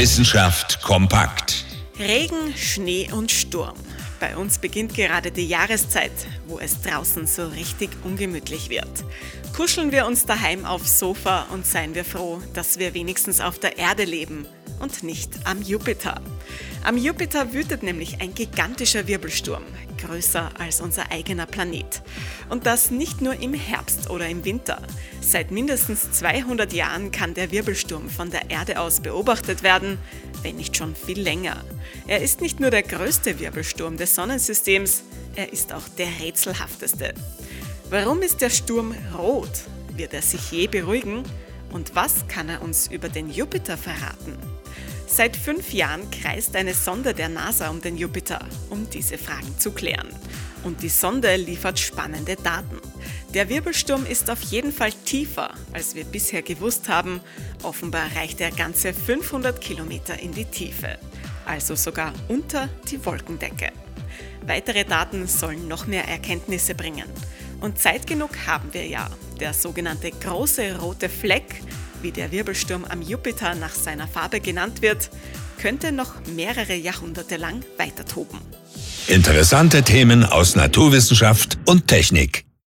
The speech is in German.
Wissenschaft kompakt. Regen, Schnee und Sturm. Bei uns beginnt gerade die Jahreszeit, wo es draußen so richtig ungemütlich wird. Kuscheln wir uns daheim aufs Sofa und seien wir froh, dass wir wenigstens auf der Erde leben und nicht am Jupiter. Am Jupiter wütet nämlich ein gigantischer Wirbelsturm, größer als unser eigener Planet. Und das nicht nur im Herbst oder im Winter. Seit mindestens 200 Jahren kann der Wirbelsturm von der Erde aus beobachtet werden, wenn nicht schon viel länger. Er ist nicht nur der größte Wirbelsturm des Sonnensystems, er ist auch der rätselhafteste. Warum ist der Sturm rot? Wird er sich je beruhigen? Und was kann er uns über den Jupiter verraten? Seit fünf Jahren kreist eine Sonde der NASA um den Jupiter, um diese Fragen zu klären. Und die Sonde liefert spannende Daten. Der Wirbelsturm ist auf jeden Fall tiefer, als wir bisher gewusst haben. Offenbar reicht er ganze 500 Kilometer in die Tiefe, also sogar unter die Wolkendecke. Weitere Daten sollen noch mehr Erkenntnisse bringen. Und Zeit genug haben wir ja. Der sogenannte große rote Fleck wie der Wirbelsturm am Jupiter nach seiner Farbe genannt wird, könnte noch mehrere Jahrhunderte lang weiter toben. Interessante Themen aus Naturwissenschaft und Technik.